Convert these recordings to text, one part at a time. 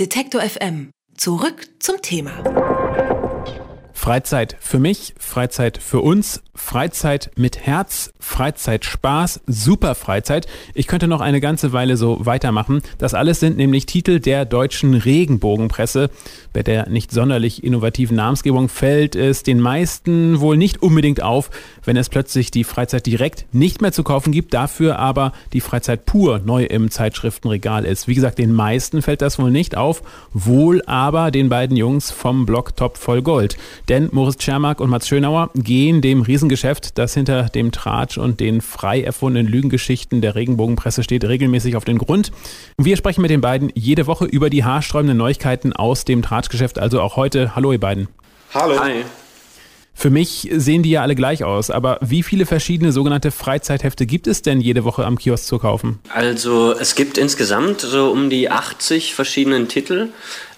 Detektor FM. Zurück zum Thema. Freizeit für mich, Freizeit für uns, Freizeit mit Herz, Freizeit Spaß, super Freizeit. Ich könnte noch eine ganze Weile so weitermachen. Das alles sind nämlich Titel der deutschen Regenbogenpresse. Bei der nicht sonderlich innovativen Namensgebung fällt es den meisten wohl nicht unbedingt auf, wenn es plötzlich die Freizeit direkt nicht mehr zu kaufen gibt, dafür aber die Freizeit pur neu im Zeitschriftenregal ist. Wie gesagt, den meisten fällt das wohl nicht auf, wohl aber den beiden Jungs vom Blog Top voll Gold. Denn Moritz Tschermak und Mats Schönauer gehen dem Riesengeschäft, das hinter dem Tratsch und den frei erfundenen Lügengeschichten der Regenbogenpresse steht, regelmäßig auf den Grund. Wir sprechen mit den beiden jede Woche über die haarsträubenden Neuigkeiten aus dem Tratschgeschäft, also auch heute. Hallo ihr beiden. Hallo. Hi. Für mich sehen die ja alle gleich aus, aber wie viele verschiedene sogenannte Freizeithefte gibt es denn jede Woche am Kiosk zu kaufen? Also es gibt insgesamt so um die 80 verschiedenen Titel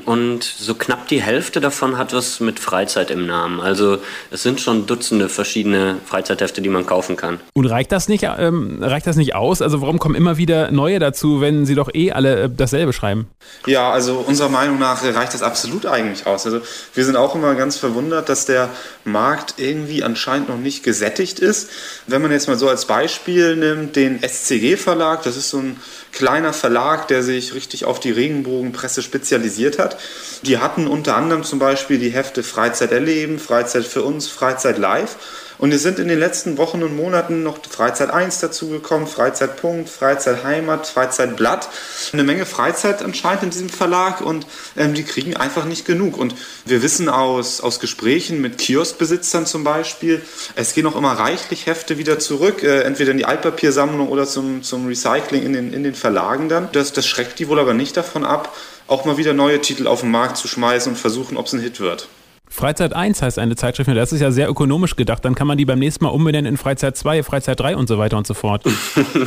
und so knapp die Hälfte davon hat was mit Freizeit im Namen. Also es sind schon Dutzende verschiedene Freizeithefte, die man kaufen kann. Und reicht das nicht, ähm, reicht das nicht aus? Also warum kommen immer wieder neue dazu, wenn sie doch eh alle äh, dasselbe schreiben? Ja, also unserer Meinung nach reicht das absolut eigentlich aus. Also wir sind auch immer ganz verwundert, dass der Markt irgendwie anscheinend noch nicht gesättigt ist. Wenn man jetzt mal so als Beispiel nimmt, den SCG Verlag, das ist so ein kleiner Verlag, der sich richtig auf die Regenbogenpresse spezialisiert hat. Die hatten unter anderem zum Beispiel die Hefte Freizeit erleben, Freizeit für uns, Freizeit live. Und es sind in den letzten Wochen und Monaten noch Freizeit 1 dazugekommen, Freizeitpunkt, Freizeit Heimat, Freizeitblatt. Eine Menge Freizeit anscheinend in diesem Verlag und ähm, die kriegen einfach nicht genug. Und wir wissen aus, aus Gesprächen mit Kioskbesitzern zum Beispiel, es gehen auch immer reichlich Hefte wieder zurück, äh, entweder in die Altpapiersammlung oder zum, zum Recycling in den, in den Verlagen dann. Das, das schreckt die wohl aber nicht davon ab, auch mal wieder neue Titel auf den Markt zu schmeißen und versuchen, ob es ein Hit wird. Freizeit 1 heißt eine Zeitschrift, das ist ja sehr ökonomisch gedacht. Dann kann man die beim nächsten Mal umbenennen in Freizeit 2, Freizeit 3 und so weiter und so fort.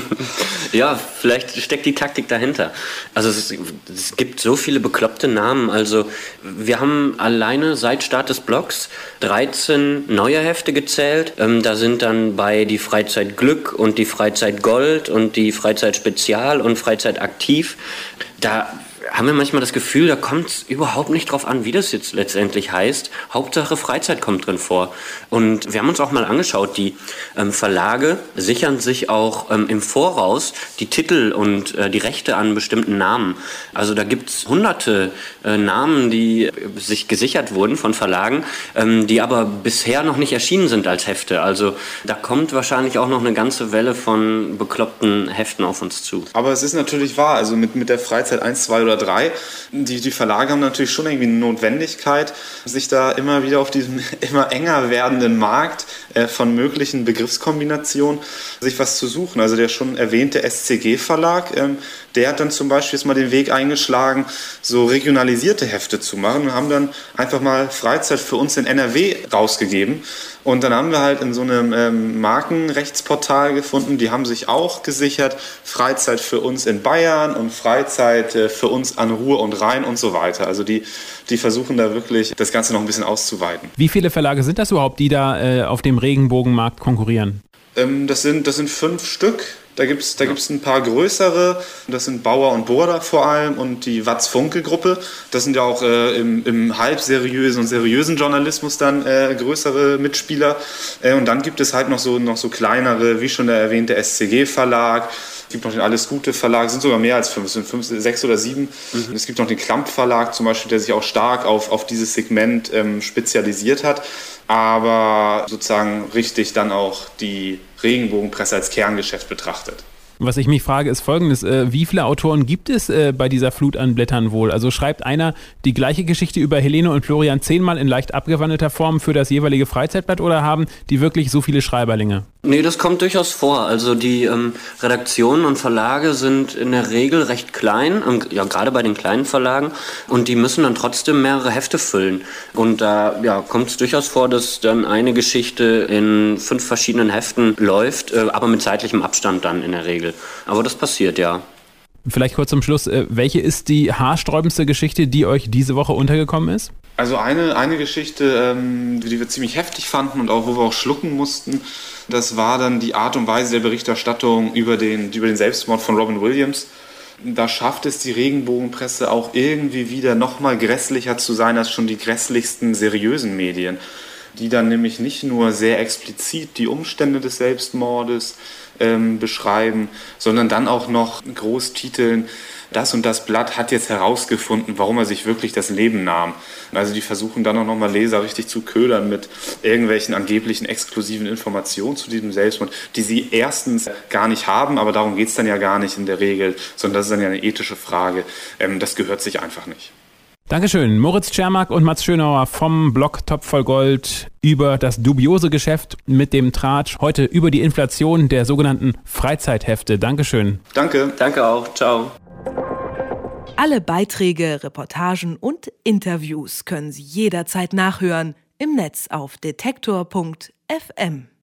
ja, vielleicht steckt die Taktik dahinter. Also es, es, gibt so viele bekloppte Namen. Also wir haben alleine seit Start des Blogs 13 neue Hefte gezählt. Ähm, da sind dann bei die Freizeit Glück und die Freizeit Gold und die Freizeit Spezial und Freizeit Aktiv. Da haben wir manchmal das Gefühl, da kommt es überhaupt nicht drauf an, wie das jetzt letztendlich heißt. Hauptsache Freizeit kommt drin vor. Und wir haben uns auch mal angeschaut, die ähm, Verlage sichern sich auch ähm, im Voraus die Titel und äh, die Rechte an bestimmten Namen. Also da gibt es hunderte äh, Namen, die äh, sich gesichert wurden von Verlagen, ähm, die aber bisher noch nicht erschienen sind als Hefte. Also da kommt wahrscheinlich auch noch eine ganze Welle von bekloppten Heften auf uns zu. Aber es ist natürlich wahr, also mit, mit der Freizeit 1, 2 oder 3, die, die Verlage haben natürlich schon irgendwie eine Notwendigkeit, sich da immer wieder auf diesem immer enger werdenden Markt äh, von möglichen Begriffskombinationen sich was zu suchen. Also der schon erwähnte SCG-Verlag, ähm, der hat dann zum Beispiel jetzt mal den Weg eingeschlagen, so regionalisierte Hefte zu machen und haben dann einfach mal Freizeit für uns in NRW rausgegeben. Und dann haben wir halt in so einem ähm, Markenrechtsportal gefunden, die haben sich auch gesichert, Freizeit für uns in Bayern und Freizeit äh, für uns an Ruhr und Rhein und so weiter. Also die, die versuchen da wirklich das Ganze noch ein bisschen auszuweiten. Wie viele Verlage sind das überhaupt, die da äh, auf dem Regenbogenmarkt konkurrieren? Ähm, das, sind, das sind fünf Stück. Da gibt es da gibt's ein paar größere, das sind Bauer und Border vor allem und die Watz-Funke-Gruppe. Das sind ja auch äh, im, im halb seriösen und seriösen Journalismus dann äh, größere Mitspieler. Äh, und dann gibt es halt noch so, noch so kleinere, wie schon der erwähnte SCG-Verlag. Es gibt noch den Alles Gute Verlag, es sind sogar mehr als fünf, es sind fünf, sechs oder sieben. Mhm. Es gibt noch den Klamp Verlag zum Beispiel, der sich auch stark auf, auf dieses Segment ähm, spezialisiert hat aber sozusagen richtig dann auch die Regenbogenpresse als Kerngeschäft betrachtet. Was ich mich frage, ist folgendes. Äh, wie viele Autoren gibt es äh, bei dieser Flut an Blättern wohl? Also schreibt einer die gleiche Geschichte über Helene und Florian zehnmal in leicht abgewandelter Form für das jeweilige Freizeitblatt oder haben die wirklich so viele Schreiberlinge? Nee, das kommt durchaus vor. Also die ähm, Redaktionen und Verlage sind in der Regel recht klein, ähm, ja gerade bei den kleinen Verlagen, und die müssen dann trotzdem mehrere Hefte füllen. Und da ja, kommt es durchaus vor, dass dann eine Geschichte in fünf verschiedenen Heften läuft, äh, aber mit zeitlichem Abstand dann in der Regel. Regel. Aber das passiert ja. Vielleicht kurz zum Schluss, äh, welche ist die haarsträubendste Geschichte, die euch diese Woche untergekommen ist? Also eine, eine Geschichte, ähm, die wir ziemlich heftig fanden und auch wo wir auch schlucken mussten, das war dann die Art und Weise der Berichterstattung über den, über den Selbstmord von Robin Williams. da schafft es die Regenbogenpresse auch irgendwie wieder noch mal grässlicher zu sein als schon die grässlichsten seriösen Medien, die dann nämlich nicht nur sehr explizit die Umstände des Selbstmordes ähm, beschreiben, sondern dann auch noch Großtiteln, das und das Blatt hat jetzt herausgefunden, warum er sich wirklich das Leben nahm. Also die versuchen dann auch nochmal Leser richtig zu ködern mit irgendwelchen angeblichen exklusiven Informationen zu diesem Selbstmord, die sie erstens gar nicht haben, aber darum geht es dann ja gar nicht in der Regel, sondern das ist dann ja eine ethische Frage. Ähm, das gehört sich einfach nicht. Dankeschön. Moritz Czermak und Mats Schönauer vom Blog Top voll Gold über das dubiose Geschäft mit dem Tratsch. Heute über die Inflation der sogenannten Freizeithefte. Dankeschön. Danke. Danke auch. Ciao. Alle Beiträge, Reportagen und Interviews können Sie jederzeit nachhören im Netz auf detektor.fm.